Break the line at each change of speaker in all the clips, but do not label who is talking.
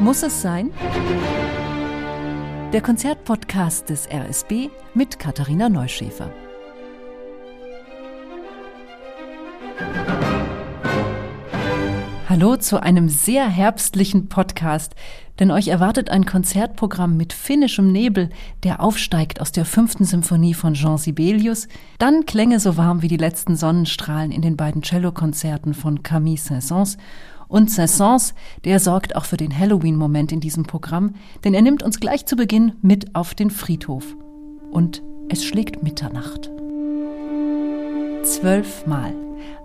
Muss es sein? Der Konzertpodcast des RSB mit Katharina Neuschäfer. Hallo zu einem sehr herbstlichen Podcast, denn euch erwartet ein Konzertprogramm mit finnischem Nebel, der aufsteigt aus der fünften Symphonie von Jean Sibelius, dann Klänge so warm wie die letzten Sonnenstrahlen in den beiden Cellokonzerten von Camille Saint-Saëns und Saint-Saëns, der sorgt auch für den Halloween-Moment in diesem Programm, denn er nimmt uns gleich zu Beginn mit auf den Friedhof. Und es schlägt Mitternacht. Zwölfmal.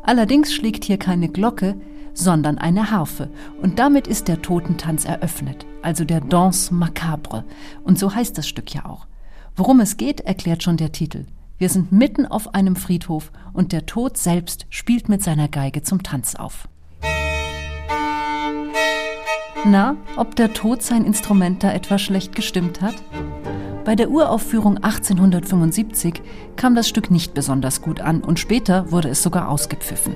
Allerdings schlägt hier keine Glocke, sondern eine Harfe. Und damit ist der Totentanz eröffnet, also der Danse macabre. Und so heißt das Stück ja auch. Worum es geht, erklärt schon der Titel. Wir sind mitten auf einem Friedhof und der Tod selbst spielt mit seiner Geige zum Tanz auf. Na, ob der Tod sein Instrument da etwa schlecht gestimmt hat? Bei der Uraufführung 1875 kam das Stück nicht besonders gut an und später wurde es sogar ausgepfiffen.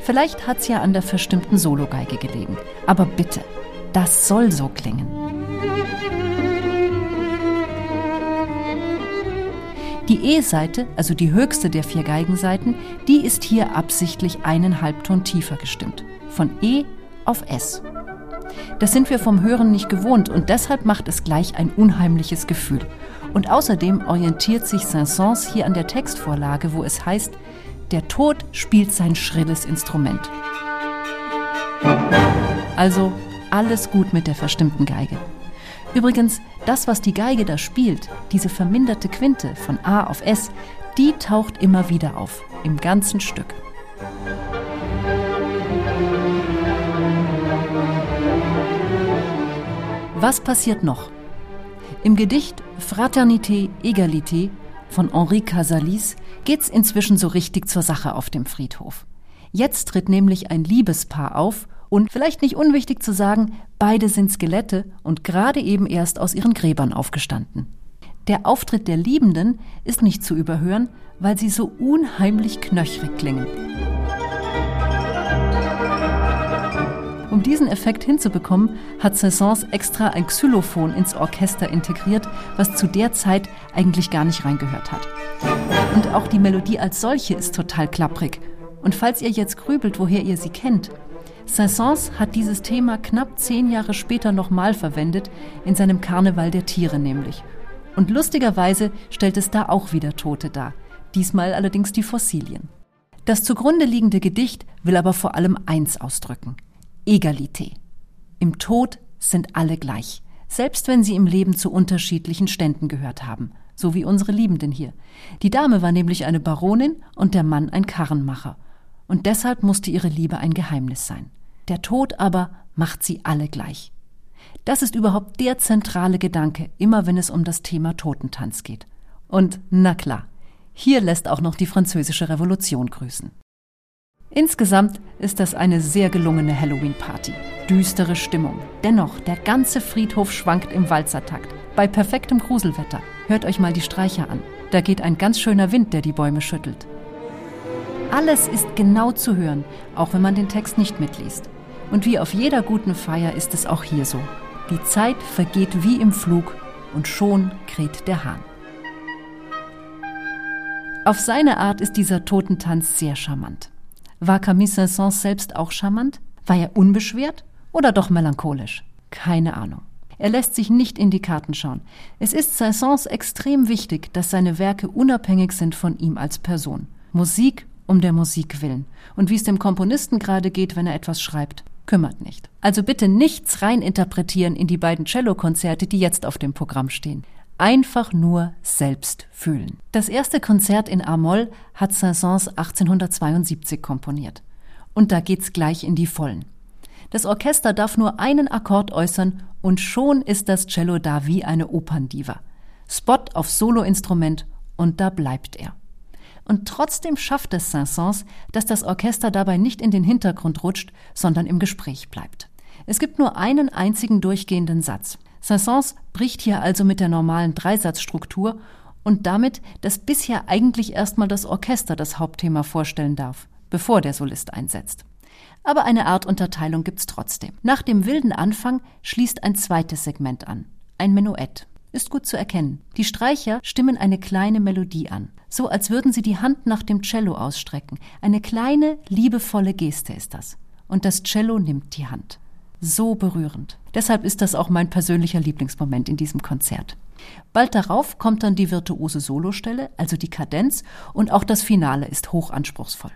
Vielleicht hat's ja an der verstimmten Sologeige gelegen. Aber bitte, das soll so klingen. Die E-Seite, also die höchste der vier Geigenseiten, die ist hier absichtlich einen Halbton tiefer gestimmt. Von E auf S. Das sind wir vom Hören nicht gewohnt und deshalb macht es gleich ein unheimliches Gefühl. Und außerdem orientiert sich Saint-Saëns hier an der Textvorlage, wo es heißt, der Tod spielt sein schrilles Instrument. Also alles gut mit der verstimmten Geige. Übrigens, das, was die Geige da spielt, diese verminderte Quinte von A auf S, die taucht immer wieder auf, im ganzen Stück. Was passiert noch? Im Gedicht Fraternité, Egalité von Henri Casalis geht's inzwischen so richtig zur Sache auf dem Friedhof. Jetzt tritt nämlich ein Liebespaar auf und vielleicht nicht unwichtig zu sagen, beide sind Skelette und gerade eben erst aus ihren Gräbern aufgestanden. Der Auftritt der Liebenden ist nicht zu überhören, weil sie so unheimlich knöchrig klingen. Um diesen Effekt hinzubekommen, hat Saint-Saëns extra ein Xylophon ins Orchester integriert, was zu der Zeit eigentlich gar nicht reingehört hat. Und auch die Melodie als solche ist total klapprig. Und falls ihr jetzt grübelt, woher ihr sie kennt, Saint-Saëns hat dieses Thema knapp zehn Jahre später nochmal verwendet, in seinem Karneval der Tiere nämlich. Und lustigerweise stellt es da auch wieder Tote dar, diesmal allerdings die Fossilien. Das zugrunde liegende Gedicht will aber vor allem eins ausdrücken – Egalité. Im Tod sind alle gleich, selbst wenn sie im Leben zu unterschiedlichen Ständen gehört haben, so wie unsere Liebenden hier. Die Dame war nämlich eine Baronin und der Mann ein Karrenmacher. Und deshalb musste ihre Liebe ein Geheimnis sein. Der Tod aber macht sie alle gleich. Das ist überhaupt der zentrale Gedanke, immer wenn es um das Thema Totentanz geht. Und na klar, hier lässt auch noch die französische Revolution grüßen. Insgesamt ist das eine sehr gelungene Halloween-Party. Düstere Stimmung. Dennoch, der ganze Friedhof schwankt im Walzertakt. Bei perfektem Gruselwetter. Hört euch mal die Streicher an. Da geht ein ganz schöner Wind, der die Bäume schüttelt. Alles ist genau zu hören, auch wenn man den Text nicht mitliest. Und wie auf jeder guten Feier ist es auch hier so. Die Zeit vergeht wie im Flug und schon kräht der Hahn. Auf seine Art ist dieser Totentanz sehr charmant. War Camille Saint-Saëns selbst auch charmant? War er unbeschwert oder doch melancholisch? Keine Ahnung. Er lässt sich nicht in die Karten schauen. Es ist Saint-Saëns extrem wichtig, dass seine Werke unabhängig sind von ihm als Person. Musik um der Musik willen. Und wie es dem Komponisten gerade geht, wenn er etwas schreibt, kümmert nicht. Also bitte nichts reininterpretieren in die beiden Cellokonzerte, die jetzt auf dem Programm stehen einfach nur selbst fühlen. Das erste Konzert in A-Moll hat Saint-Saëns 1872 komponiert. Und da geht's gleich in die Vollen. Das Orchester darf nur einen Akkord äußern und schon ist das Cello da wie eine Operndiva. Spot auf Soloinstrument und da bleibt er. Und trotzdem schafft es Saint-Saëns, dass das Orchester dabei nicht in den Hintergrund rutscht, sondern im Gespräch bleibt. Es gibt nur einen einzigen durchgehenden Satz. Saint-Saëns bricht hier also mit der normalen Dreisatzstruktur und damit, dass bisher eigentlich erstmal das Orchester das Hauptthema vorstellen darf, bevor der Solist einsetzt. Aber eine Art Unterteilung gibt's trotzdem. Nach dem wilden Anfang schließt ein zweites Segment an. Ein Menuett. Ist gut zu erkennen. Die Streicher stimmen eine kleine Melodie an. So als würden sie die Hand nach dem Cello ausstrecken. Eine kleine, liebevolle Geste ist das. Und das Cello nimmt die Hand. So berührend. Deshalb ist das auch mein persönlicher Lieblingsmoment in diesem Konzert. Bald darauf kommt dann die virtuose Solostelle, also die Kadenz, und auch das Finale ist hochanspruchsvoll.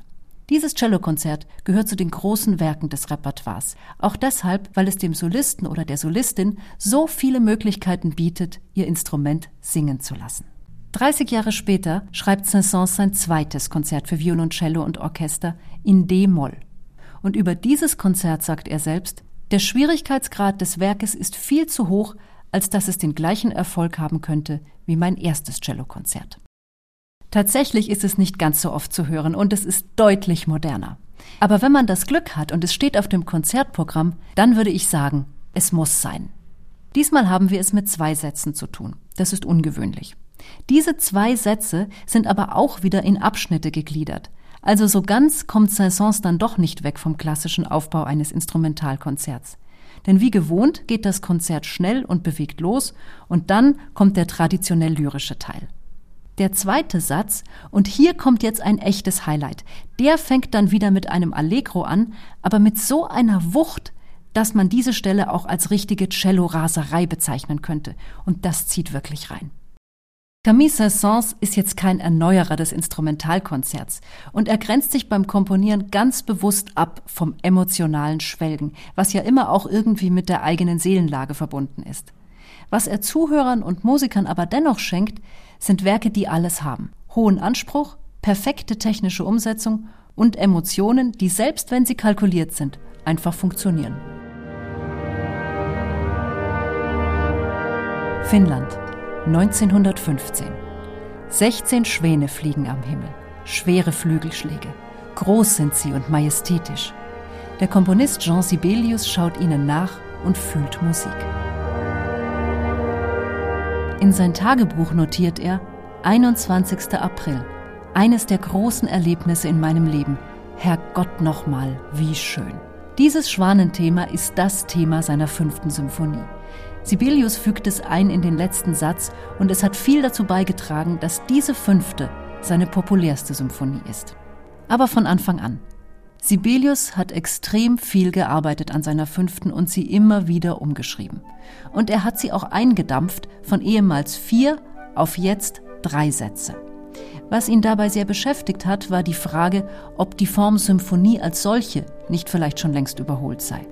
Dieses Cellokonzert gehört zu den großen Werken des Repertoires, auch deshalb, weil es dem Solisten oder der Solistin so viele Möglichkeiten bietet, ihr Instrument singen zu lassen. 30 Jahre später schreibt Saint-Saëns sein zweites Konzert für Violoncello und Orchester in D-Moll. Und über dieses Konzert sagt er selbst, der Schwierigkeitsgrad des Werkes ist viel zu hoch, als dass es den gleichen Erfolg haben könnte wie mein erstes Cellokonzert. Tatsächlich ist es nicht ganz so oft zu hören und es ist deutlich moderner. Aber wenn man das Glück hat und es steht auf dem Konzertprogramm, dann würde ich sagen, es muss sein. Diesmal haben wir es mit zwei Sätzen zu tun. Das ist ungewöhnlich. Diese zwei Sätze sind aber auch wieder in Abschnitte gegliedert. Also so ganz kommt Saint-Saëns dann doch nicht weg vom klassischen Aufbau eines Instrumentalkonzerts. Denn wie gewohnt geht das Konzert schnell und bewegt los und dann kommt der traditionell lyrische Teil. Der zweite Satz, und hier kommt jetzt ein echtes Highlight, der fängt dann wieder mit einem Allegro an, aber mit so einer Wucht, dass man diese Stelle auch als richtige Cello-Raserei bezeichnen könnte. Und das zieht wirklich rein. Camille Saint-Saëns ist jetzt kein Erneuerer des Instrumentalkonzerts und er grenzt sich beim Komponieren ganz bewusst ab vom emotionalen Schwelgen, was ja immer auch irgendwie mit der eigenen Seelenlage verbunden ist. Was er Zuhörern und Musikern aber dennoch schenkt, sind Werke, die alles haben. Hohen Anspruch, perfekte technische Umsetzung und Emotionen, die selbst wenn sie kalkuliert sind, einfach funktionieren. Finnland, 1915. 16 Schwäne fliegen am Himmel, schwere Flügelschläge. Groß sind sie und majestätisch. Der Komponist Jean Sibelius schaut ihnen nach und fühlt Musik. In sein Tagebuch notiert er 21. April, eines der großen Erlebnisse in meinem Leben. Herrgott nochmal, wie schön. Dieses Schwanenthema ist das Thema seiner fünften Symphonie. Sibelius fügt es ein in den letzten Satz und es hat viel dazu beigetragen, dass diese fünfte seine populärste Symphonie ist. Aber von Anfang an. Sibelius hat extrem viel gearbeitet an seiner fünften und sie immer wieder umgeschrieben. Und er hat sie auch eingedampft von ehemals vier auf jetzt drei Sätze. Was ihn dabei sehr beschäftigt hat, war die Frage, ob die Form Symphonie als solche nicht vielleicht schon längst überholt sei.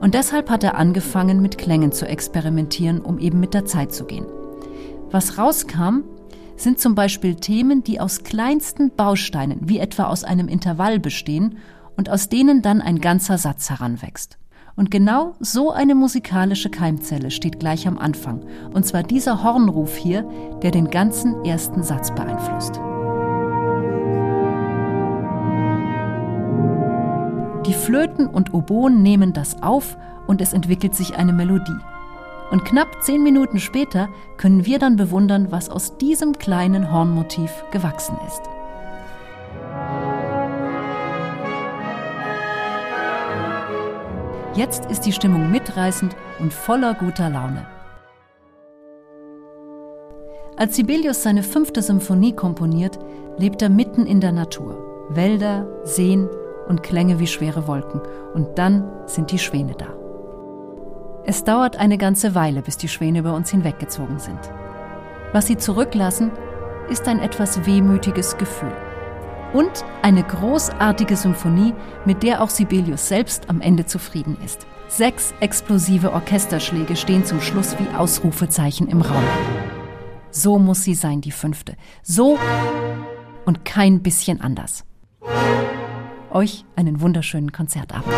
Und deshalb hat er angefangen, mit Klängen zu experimentieren, um eben mit der Zeit zu gehen. Was rauskam, sind zum Beispiel Themen, die aus kleinsten Bausteinen, wie etwa aus einem Intervall bestehen und aus denen dann ein ganzer Satz heranwächst. Und genau so eine musikalische Keimzelle steht gleich am Anfang, und zwar dieser Hornruf hier, der den ganzen ersten Satz beeinflusst. Flöten und Oboen nehmen das auf und es entwickelt sich eine Melodie. Und knapp zehn Minuten später können wir dann bewundern, was aus diesem kleinen Hornmotiv gewachsen ist. Jetzt ist die Stimmung mitreißend und voller guter Laune. Als Sibelius seine fünfte Symphonie komponiert, lebt er mitten in der Natur. Wälder, Seen und Klänge wie schwere Wolken. Und dann sind die Schwäne da. Es dauert eine ganze Weile, bis die Schwäne über uns hinweggezogen sind. Was sie zurücklassen, ist ein etwas wehmütiges Gefühl und eine großartige Symphonie, mit der auch Sibelius selbst am Ende zufrieden ist. Sechs explosive Orchesterschläge stehen zum Schluss wie Ausrufezeichen im Raum. So muss sie sein, die fünfte. So und kein bisschen anders. Euch einen wunderschönen Konzertabend.